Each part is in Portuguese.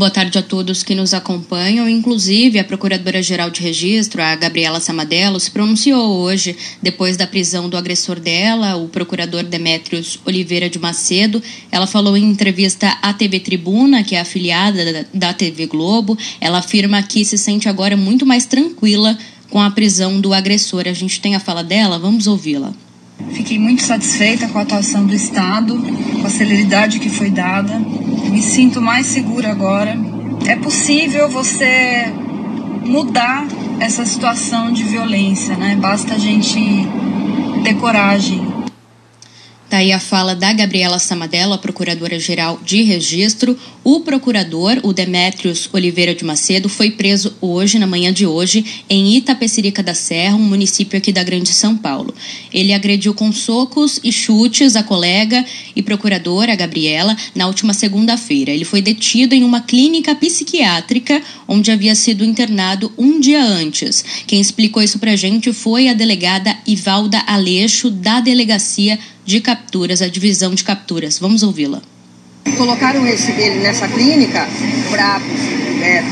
Boa tarde a todos que nos acompanham. Inclusive, a Procuradora-Geral de Registro, a Gabriela Samadello, se pronunciou hoje, depois da prisão do agressor dela, o procurador Demétrios Oliveira de Macedo. Ela falou em entrevista à TV Tribuna, que é afiliada da TV Globo. Ela afirma que se sente agora muito mais tranquila com a prisão do agressor. A gente tem a fala dela, vamos ouvi-la. Fiquei muito satisfeita com a atuação do Estado, com a celeridade que foi dada. Me sinto mais segura agora. É possível você mudar essa situação de violência, né? Basta a gente ter coragem. Daí a fala da Gabriela Samadello, a procuradora-geral de registro. O procurador, o Demétrios Oliveira de Macedo, foi preso hoje, na manhã de hoje, em Itapecerica da Serra, um município aqui da Grande São Paulo. Ele agrediu com socos e chutes a colega e procuradora, Gabriela, na última segunda-feira. Ele foi detido em uma clínica psiquiátrica onde havia sido internado um dia antes. Quem explicou isso pra gente foi a delegada Ivalda Aleixo, da delegacia de capturas, a divisão de capturas. Vamos ouvi-la. Colocaram esse, ele nessa clínica para é,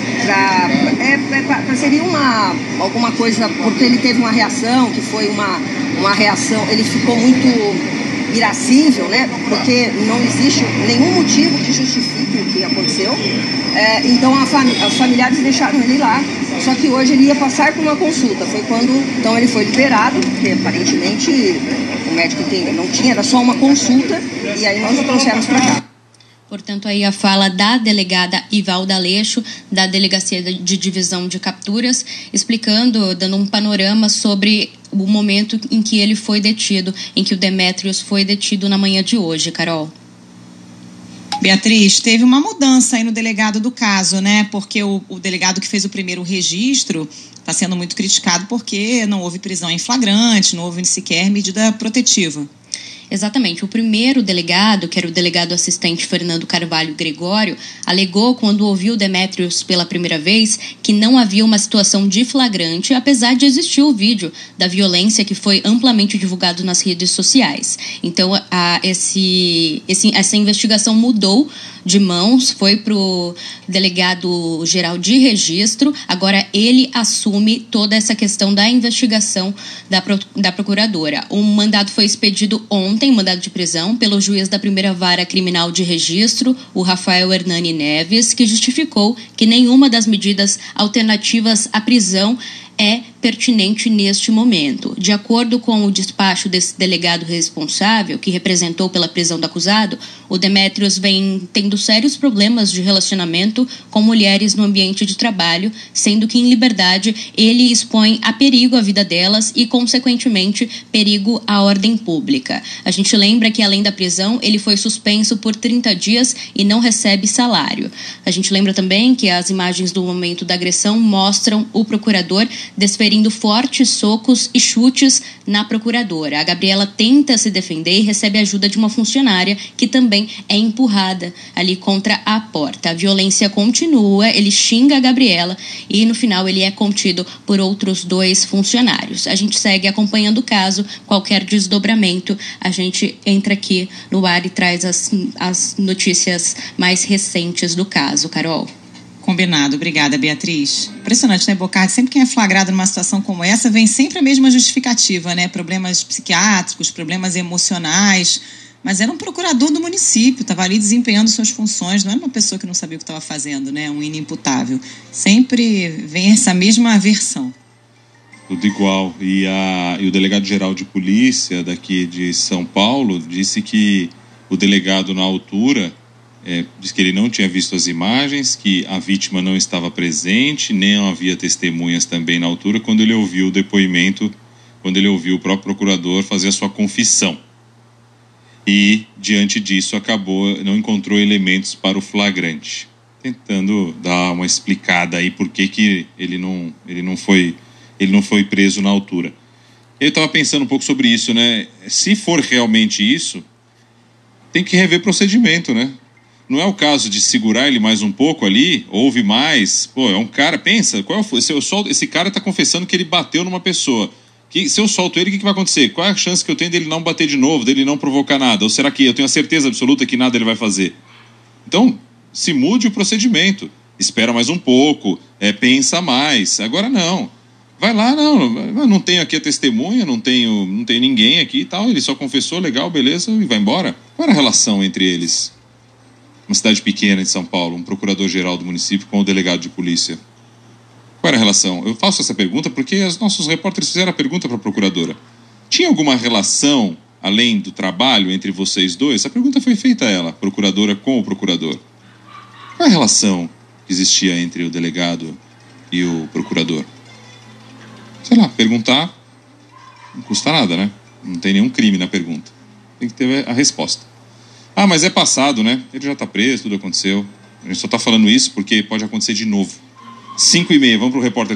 é, é, seria uma alguma coisa porque ele teve uma reação que foi uma, uma reação ele ficou muito irascível né? Porque não existe nenhum motivo que justifique o que aconteceu. É, então fami os familiares deixaram ele lá. Só que hoje ele ia passar por uma consulta. Foi quando então ele foi liberado porque aparentemente o médico tem, não tinha, era só uma consulta, e aí nós o trouxemos para cá. Portanto, aí a fala da delegada Ivalda Aleixo, da Delegacia de Divisão de Capturas, explicando, dando um panorama sobre o momento em que ele foi detido, em que o Demetrios foi detido na manhã de hoje, Carol. Beatriz, teve uma mudança aí no delegado do caso, né? Porque o, o delegado que fez o primeiro registro está sendo muito criticado porque não houve prisão em flagrante, não houve sequer medida protetiva. Exatamente. O primeiro delegado, que era o delegado assistente Fernando Carvalho Gregório, alegou, quando ouviu Demetrios pela primeira vez, que não havia uma situação de flagrante, apesar de existir o vídeo da violência que foi amplamente divulgado nas redes sociais. Então, a, esse, esse, essa investigação mudou de mãos, foi para o delegado geral de registro. Agora ele assume toda essa questão da investigação da, da procuradora. O mandado foi expedido ontem, mandado de prisão, pelo juiz da primeira vara criminal de registro, o Rafael Hernani Neves, que justificou que nenhuma das medidas alternativas à prisão é pertinente neste momento. De acordo com o despacho desse delegado responsável, que representou pela prisão do acusado, o Demetrios vem tendo sérios problemas de relacionamento com mulheres no ambiente de trabalho, sendo que em liberdade ele expõe a perigo a vida delas e, consequentemente, perigo à ordem pública. A gente lembra que, além da prisão, ele foi suspenso por 30 dias e não recebe salário. A gente lembra também que as imagens do momento da agressão mostram o procurador desferindo fortes socos e chutes na procuradora. A Gabriela tenta se defender e recebe ajuda de uma funcionária que também é empurrada ali contra a porta. A violência continua, ele xinga a Gabriela e no final ele é contido por outros dois funcionários. A gente segue acompanhando o caso, qualquer desdobramento, a gente entra aqui no ar e traz as, as notícias mais recentes do caso. Carol. Combinado. Obrigada, Beatriz. Impressionante, né, Bocardi? Sempre quem é flagrado numa situação como essa vem sempre a mesma justificativa, né? Problemas psiquiátricos, problemas emocionais. Mas era um procurador do município, estava ali desempenhando suas funções, não era uma pessoa que não sabia o que estava fazendo, né? Um inimputável. Sempre vem essa mesma versão. Tudo igual. E, a, e o delegado-geral de polícia daqui de São Paulo disse que o delegado, na altura, é, diz que ele não tinha visto as imagens, que a vítima não estava presente, nem havia testemunhas também na altura, quando ele ouviu o depoimento, quando ele ouviu o próprio procurador fazer a sua confissão. E, diante disso, acabou, não encontrou elementos para o flagrante. Tentando dar uma explicada aí por que, que ele, não, ele, não foi, ele não foi preso na altura. Eu estava pensando um pouco sobre isso, né? Se for realmente isso, tem que rever procedimento, né? Não é o caso de segurar ele mais um pouco ali, ouve mais. Pô, é um cara, pensa, qual foi? Se eu solto, esse cara está confessando que ele bateu numa pessoa. Que, se eu solto ele, o que, que, vai acontecer? Qual é a chance que eu tenho dele não bater de novo, dele não provocar nada? Ou será que eu tenho a certeza absoluta que nada ele vai fazer? Então, se mude o procedimento. espera mais um pouco, é, pensa mais. Agora não. Vai lá, não, não tenho aqui a testemunha, não tenho, não tenho ninguém aqui e tal. Ele só confessou, legal, beleza, e vai embora. Qual era a relação entre eles? Uma cidade pequena de São Paulo, um procurador-geral do município com o delegado de polícia. Qual era a relação? Eu faço essa pergunta porque os nossos repórteres fizeram a pergunta para a procuradora. Tinha alguma relação, além do trabalho, entre vocês dois? A pergunta foi feita a ela, procuradora com o procurador. Qual é a relação que existia entre o delegado e o procurador? sei lá, perguntar não custa nada, né? Não tem nenhum crime na pergunta. Tem que ter a resposta. Ah, mas é passado, né? Ele já está preso, tudo aconteceu. A gente só está falando isso porque pode acontecer de novo. 5 e meia, vamos para o repórter